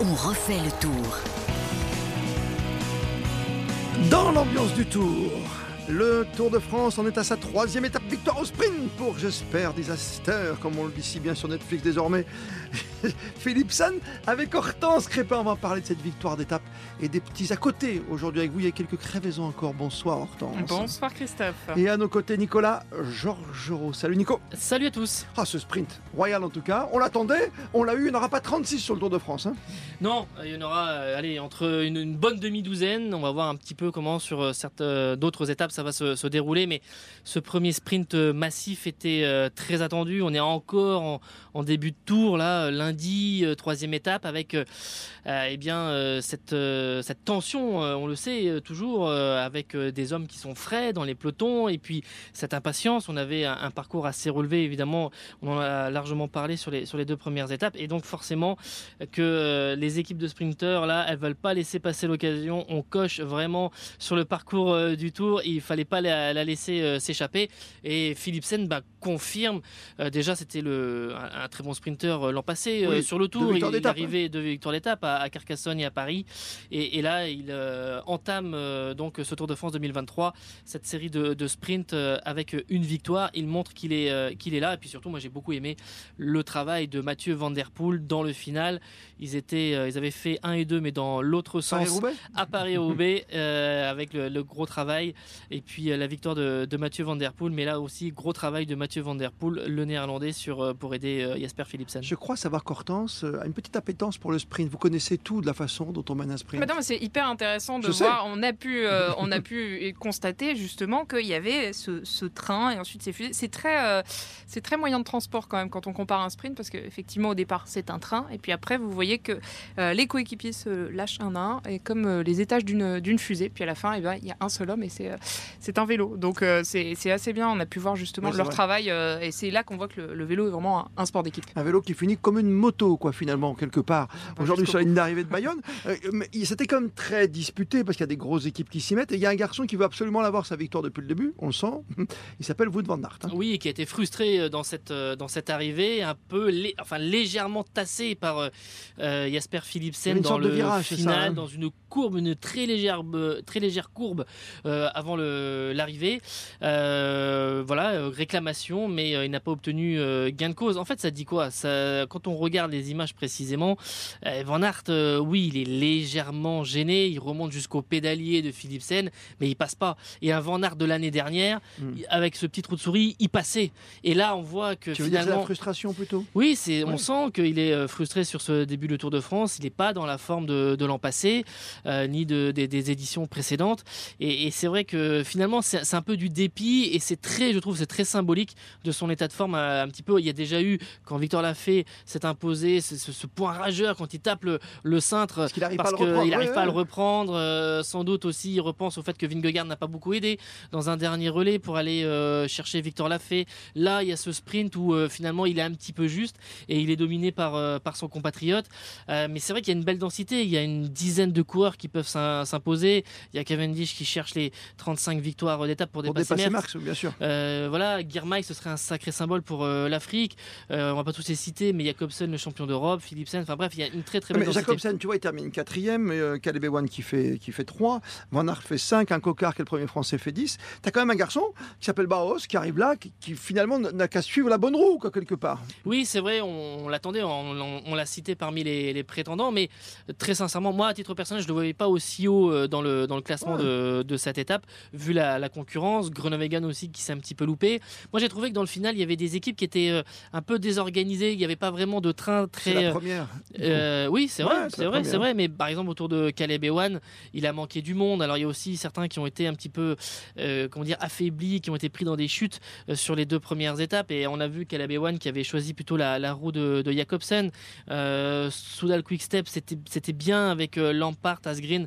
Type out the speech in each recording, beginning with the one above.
On refait le tour. Dans l'ambiance du tour, le Tour de France en est à sa troisième étape victoire au sprint pour, j'espère, Disaster, comme on le dit si bien sur Netflix désormais. Philipson avec Hortense Crépin, on va parler de cette victoire d'étape et des petits à côté. Aujourd'hui avec vous, il y a quelques crevaisons encore. Bonsoir Hortense. Bonsoir Christophe. Et à nos côtés, Nicolas Georgerot. Salut Nico. Salut à tous. Ah, ce sprint royal en tout cas. On l'attendait, on l'a eu, il n'y en aura pas 36 sur le Tour de France. Hein. non, il y en aura euh, allez, entre une, bonne demi-douzaine. On va voir un petit peu comment sur euh, euh, d'autres étapes ça va se, dérouler. Mais ce premier sprint massif était très attendu. On est encore en, début de tour, là, lundi, troisième étape, avec eh bien, cette, cette tension, on le sait toujours, avec des hommes qui sont frais dans les pelotons. Et puis cette impatience, on avait un, parcours assez relevé, évidemment. On en a largement parlé sur les, sur les deux premières étapes. Et donc forcément que les équipes de sprinteurs, là, elles veulent pas laisser passer l'occasion. On coche vraiment sur le parcours du tour. Il fallait pas la, laisser euh, s'échapper. Et Philipsen bah, confirme. Euh, déjà, c'était le, un, très bon sprinter euh, l'an passé sur le tour. Il, est arrivé de victoire d'étape à, Carcassonne et à Paris. Et, là, il entame donc ce Tour de France 2023, cette série de, de sprints avec une victoire. Il montre qu'il est, qu'il est là. Et puis surtout, moi, j'ai beaucoup aimé le travail de Mathieu Van Der Poel dans le final. Ils, étaient, ils avaient fait 1 et 2, mais dans l'autre sens, à Paris-Roubaix, avec le, le, gros travail. Et puis euh, la victoire de, Mathieu Van Der Poel, mais là aussi gros travail de Mathieu Van Der Poel, le néerlandais, sur, euh, pour aider euh, Jasper Philipsen. Je crois savoir qu'Hortense a une petite appétence pour le sprint. Vous connaissez tout de la façon dont on mène un sprint. c'est hyper intéressant de voir. On a pu, on a pu constater justement qu'il y avait ce, train et ensuite ces fusées. C'est très, c'est très moyen de transport quand même quand on compare un sprint parce qu'effectivement au départ c'est un train et puis après vous voyez que les coéquipiers se lâchent un à un et comme les étages d'une fusée. Puis à la fin, et eh ben, il y a un seul homme et c'est c'est un vélo. Donc euh, c'est assez bien. On a pu voir justement leur travail euh, et c'est là qu'on voit que le, vélo est vraiment un, sport d'équipe. Un vélo qui finit comme une moto, quoi, finalement, quelque part. Aujourd'hui, sur la ligne d'arrivée de Bayonne, euh, c'était quand même très disputé parce qu'il y a des grosses équipes qui s'y mettent. Et il y a un garçon qui veut absolument l'avoir sa victoire depuis le début, on le sent. Il s'appelle Wood van Aert. Hein. Oui, et qui a été frustré dans cette, dans cette arrivée, un peu enfin, légèrement tassé par Jasper Philipsen dans le virage, final, hein. dans une courbe, une très légère, très légère courbe avant le l'arrivée. Euh, voilà, euh, réclamation, mais euh, il n'a pas obtenu gain de cause. En fait, ça dit quoi? Ça, Quand on regarde les images précisément, Van Aert, oui, il est légèrement gêné. Il remonte jusqu'au pédalier de Philipsen, mais il passe pas. Et un Van Aert de l'année dernière, hmm. avec ce petit trou de souris, il passait. Et là, on voit que tu finalement, veux dire la frustration plutôt? Oui, c'est. On sent qu'il est frustré sur ce début de Tour de France. Il n'est pas dans la forme de, l'an passé, ni de, des, éditions précédentes. Et, et c'est vrai que finalement c'est un peu du dépit et c'est très, je trouve, c'est très symbolique de son état de forme. Euh, un petit peu, il y a déjà eu quand Victor Lafay s'est imposé ce, point rageur quand il tape le, cintre parce qu'il n'arrive pas, à le reprendre. Euh, sans doute aussi, il repense au fait que Vingegaard n'a pas beaucoup aidé dans un dernier relais pour aller euh, chercher Victor Lafay. Là, il y a ce sprint où finalement il est un petit peu juste et il est dominé par, par son compatriote. mais c'est vrai qu'il y a une belle densité. Il y a une dizaine de coureurs qui peuvent s'imposer. Il y a Cavendish qui cherche les 35 victoires d'étape pour dépasser, pour Marx. bien sûr. Euh, voilà, Girmay, ce serait un sacré symbole pour euh, l'Afrique. Euh, on va pas tous les citer, mais Jacobsen, le champion d'Europe, Philipsen, enfin bref, il y a une très très belle mais Jacobsen, tu vois, il termine quatrième, euh, Caleb Ewan qui fait, qui fait 3, Van Aert fait 5, un Cocard qui est le premier français fait 10. Tu as quand même un garçon qui s'appelle Barros, qui arrive là, qui, finalement n'a qu'à suivre la bonne roue, quoi, quelque part. Oui, c'est vrai, on, l'attendait, on, l'a cité parmi les, prétendants, mais très sincèrement, moi, à titre personnel, je ne le voyais pas aussi haut dans le, dans le classement de, de, cette étape, vu la, la, concurrence. Groenewegen aussi qui s'est un petit peu loupé. Moi j'ai trouvé que dans le final il y avait des équipes qui étaient euh, un peu désorganisées. Il n'y avait pas vraiment de train très. C'est la euh, première. Euh, oui c'est vrai, c'est vrai, c'est vrai. Mais par exemple autour de Caleb Ewan, il a manqué du monde. Alors il y a aussi certains qui ont été un petit peu, comment dire, affaiblis, qui ont été pris dans des chutes sur les deux premières étapes. Et on a vu Caleb Ewan qui avait choisi plutôt la, roue de, de Jacobsen. Soudal Quickstep c'était bien avec Lampard, Asgreen,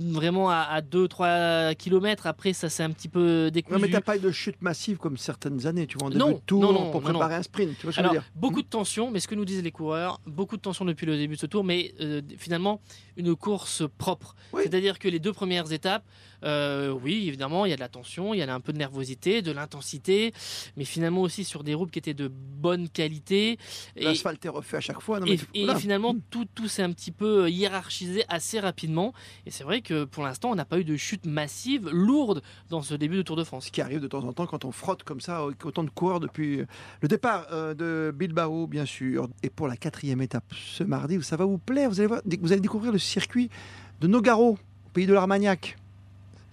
vraiment à, à 2-3 km après, ça s'est un petit peu décousu. Non, mais t'as pas eu de chute massive comme certaines années, tu vois, en début de tour non, non, pour préparer un sprint. Tu vois ce que je veux dire Beaucoup de tension, mais ce que nous disent les coureurs, beaucoup de tension depuis le début de ce tour, mais euh, finalement une course propre. C'est-à-dire que les deux premières étapes, euh, oui, évidemment, il y a de la tension, il y a un peu de nervosité, de l'intensité, mais finalement aussi sur des routes qui étaient de bonne qualité. L'asphalte est refait à chaque fois. et, finalement, tout, tout s'est un petit peu hiérarchisé assez rapidement. Et c'est vrai que pour l'instant, on n'a pas eu de chute massive, lourde, dans ce début de Tour de France. Ce qui arrive de temps en temps quand on frotte comme ça, autant de coureurs depuis le départ euh, de Bilbao, bien sûr. Et pour la quatrième étape ce mardi, ça va vous plaire. Vous allez, vous allez découvrir le circuit de Nogaro, au pays de l'Armagnac.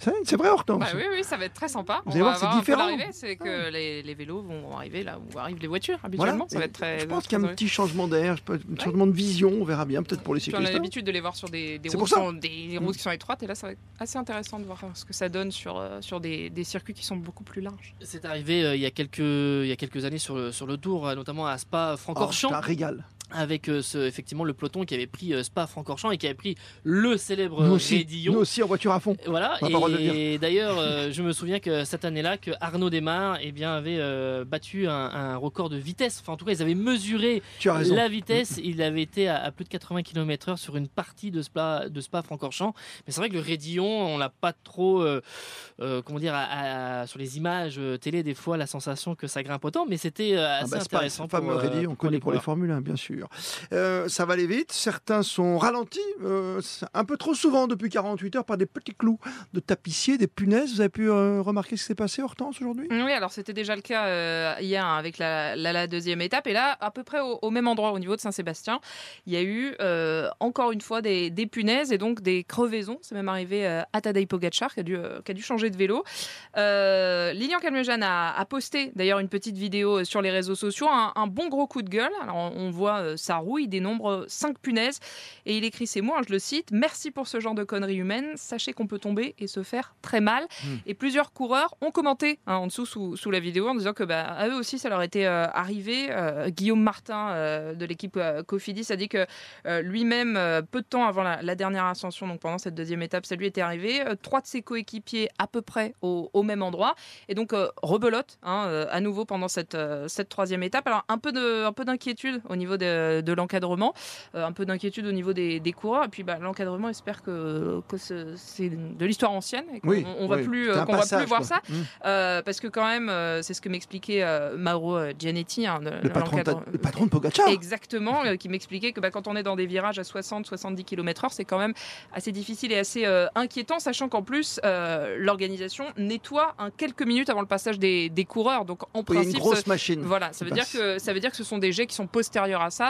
C'est vrai, Hortense bah Oui, oui, ça va être très sympa. Vous allez voir, c'est différent. C'est que les, les, vélos vont arriver là où arrivent les voitures habituellement. Ça va être très, je pense qu'il y a un petit changement d'air, un changement de vision. On verra bien, peut-être pour les cyclistes. on a l'habitude de les voir sur des, des routes, sont, des routes qui sont étroites. Et là, ça va être assez intéressant de voir ce que ça donne sur, euh, sur des, des circuits qui sont beaucoup plus larges. C'est arrivé euh, il, y a quelques, il y a quelques années sur le, sur le Tour, euh, notamment à Spa-Francorchamps. Oh, un régal avec euh, ce, effectivement le peloton qui avait pris euh, Spa-Francorchamps et qui avait pris le célèbre nous aussi, Rédillon. Nous aussi en voiture à fond. Voilà. Et d'ailleurs, euh, je me souviens que cette année-là, que Arnaud Desmar eh bien, avait battu un, record de vitesse. Enfin, en tout cas, ils avaient mesuré la vitesse. Il avait été à, plus de 80 km/h sur une partie de Spa, de Spa-Francorchamps. Mais c'est vrai que le Rédillon, on l'a pas trop, comment dire, sur les images télé des fois la sensation que ça grimpe autant. Mais c'était ah assez bah, intéressant. Pas, fameux Rédillon, on connaît pour les formules, hein, bien sûr. Euh, ça va aller vite. Certains sont ralentis euh, un peu trop souvent depuis 48 heures par des petits clous de tapissier, des punaises. Vous avez pu euh, remarquer ce qui s'est passé, Hortense, aujourd'hui? Oui, alors c'était déjà le cas hier hein, avec la, deuxième étape. Et là, à peu près au, même endroit, au niveau de Saint-Sébastien, il y a eu encore une fois des, punaises et donc des crevaisons. C'est même arrivé à Tadej Pogacar qui a, dû, qui a dû changer de vélo. Lilian Calmejean a, posté d'ailleurs une petite vidéo sur les réseaux sociaux, un, un bon gros coup de gueule. Alors on voit sa roue, il dénombre 5 punaises et il écrit ces mots, hein, je le cite, Merci pour ce genre de conneries humaines, sachez qu'on peut tomber et se faire très mal. Hmm. Et plusieurs coureurs ont commenté hein, en dessous sous, la vidéo en disant que bah, à eux aussi ça leur était euh, arrivé. Euh, Guillaume Martin euh, de l'équipe Cofidis a dit que lui-même, peu de temps avant la, dernière ascension, donc pendant cette deuxième étape, ça lui était arrivé. trois de ses coéquipiers à peu près au, même endroit. Et donc rebelote hein, à nouveau pendant cette, cette troisième étape. Alors un peu d'inquiétude au niveau de euh, de l'encadrement, euh, un peu d'inquiétude au niveau des, coureurs. Et puis bah, l'encadrement espère que, que c'est de l'histoire ancienne et qu'on on va plus, euh, qu'on va plus voir ça. Mmh. parce que quand même, c'est ce que m'expliquait Mauro Gianetti, hein, le, patron de, le, patron de, Pogacar. Exactement, qui m'expliquait que bah, quand on est dans des virages à 60-70 km/h, c'est quand même assez difficile et assez inquiétant, sachant qu'en plus, l'organisation nettoie un quelques minutes avant le passage des, des coureurs. Donc en principe, une grosse machine. Voilà, ça veut dire que ça veut dire que ce sont des jets qui sont postérieurs à ça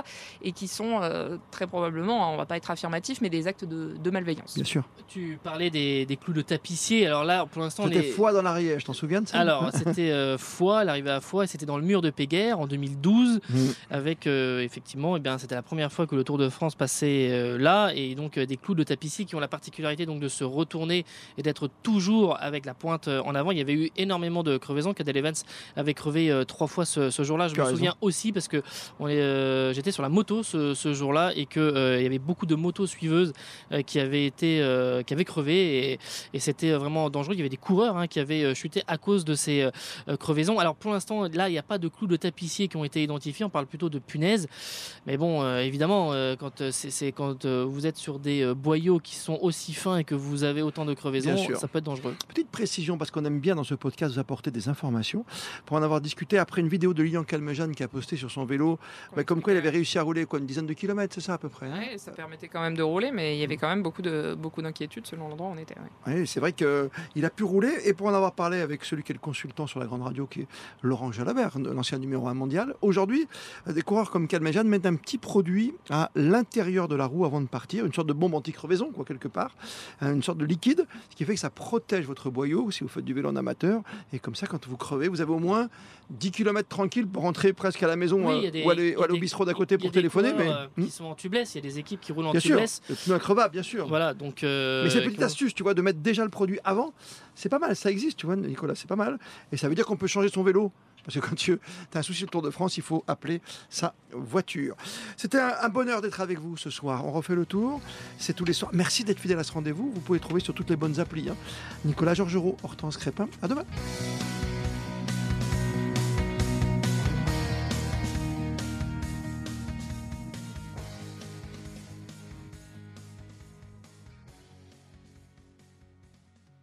et qui sont euh, très probablement, hein, on va pas être affirmatif, mais des actes de, malveillance. Bien sûr. Tu parlais des, clous de tapissier. Alors là, pour l'instant, c'était est... Foix dans l'Ariège. T'en souviens de ça? Alors c'était euh, Foix, l'arrivée à Foix, c'était dans le mur de Péguerre en 2012, mmh. avec euh, effectivement, et eh bien c'était la première fois que le Tour de France passait là, et donc des clous de tapissier qui ont la particularité donc de se retourner et d'être toujours avec la pointe en avant. Il y avait eu énormément de crevaisons. Cadel Evans avait crevé trois fois ce, jour-là. Je me souviens aussi parce que j'étais sur la moto ce, jour-là et qu'il euh, il y avait beaucoup de motos suiveuses euh, qui avaient été euh, qui avaient crevé et, c'était vraiment dangereux. Il y avait des coureurs hein, qui avaient chuté à cause de ces crevaisons. Alors pour l'instant, là, il n'y a pas de clous de tapissier qui ont été identifiés. On parle plutôt de punaises. Mais bon, évidemment, quand c'est quand vous êtes sur des boyaux qui sont aussi fins et que vous avez autant de crevaisons, ça peut être dangereux. Petite précision parce qu'on aime bien dans ce podcast vous apporter des informations. Pour en avoir discuté après une vidéo de Lilian Calmejane qui a posté sur son vélo, bah, comme quoi il avait réussi à rouler quoi, une dizaine de kilomètres, c'est ça à peu près hein Oui, ça permettait quand même de rouler, mais il y avait quand même beaucoup de beaucoup d'inquiétudes selon l'endroit où on était. Oui, c'est vrai qu'il a pu rouler, et pour en avoir parlé avec celui qui est le consultant sur la grande radio, qui est Laurent Jalabert, l'ancien numéro 1 mondial, aujourd'hui, des coureurs comme Calmejan mettent un petit produit à l'intérieur de la roue avant de partir, une sorte de bombe anti-crevaison, quoi, quelque part, hein, une sorte de liquide, ce qui fait que ça protège votre boyau si vous faites du vélo en amateur, et comme ça, quand vous crevez, vous avez au moins 10 km tranquille pour rentrer presque à la maison euh, ou, aller, au bistrot d'à côté pour téléphoner. mais euh, qui hmm. sont en tubeless, il y a des équipes qui roulent en bien tubeless. Sûr, le pneu acrobat, bien sûr. Voilà, donc. Euh, mais cette petite astuce, tu vois, de mettre déjà le produit avant, c'est pas mal, ça existe, tu vois, Nicolas, c'est pas mal. Et ça veut dire qu'on peut changer son vélo. Parce que quand tu as un souci de Tour de France, il faut appeler sa voiture. C'était un, bonheur d'être avec vous ce soir. On refait le tour. C'est tous les soirs. Merci d'être fidèle à ce rendez-vous. Vous pouvez trouver sur toutes les bonnes applis. Hein. Nicolas Georgerot, Hortense Crépin. À demain.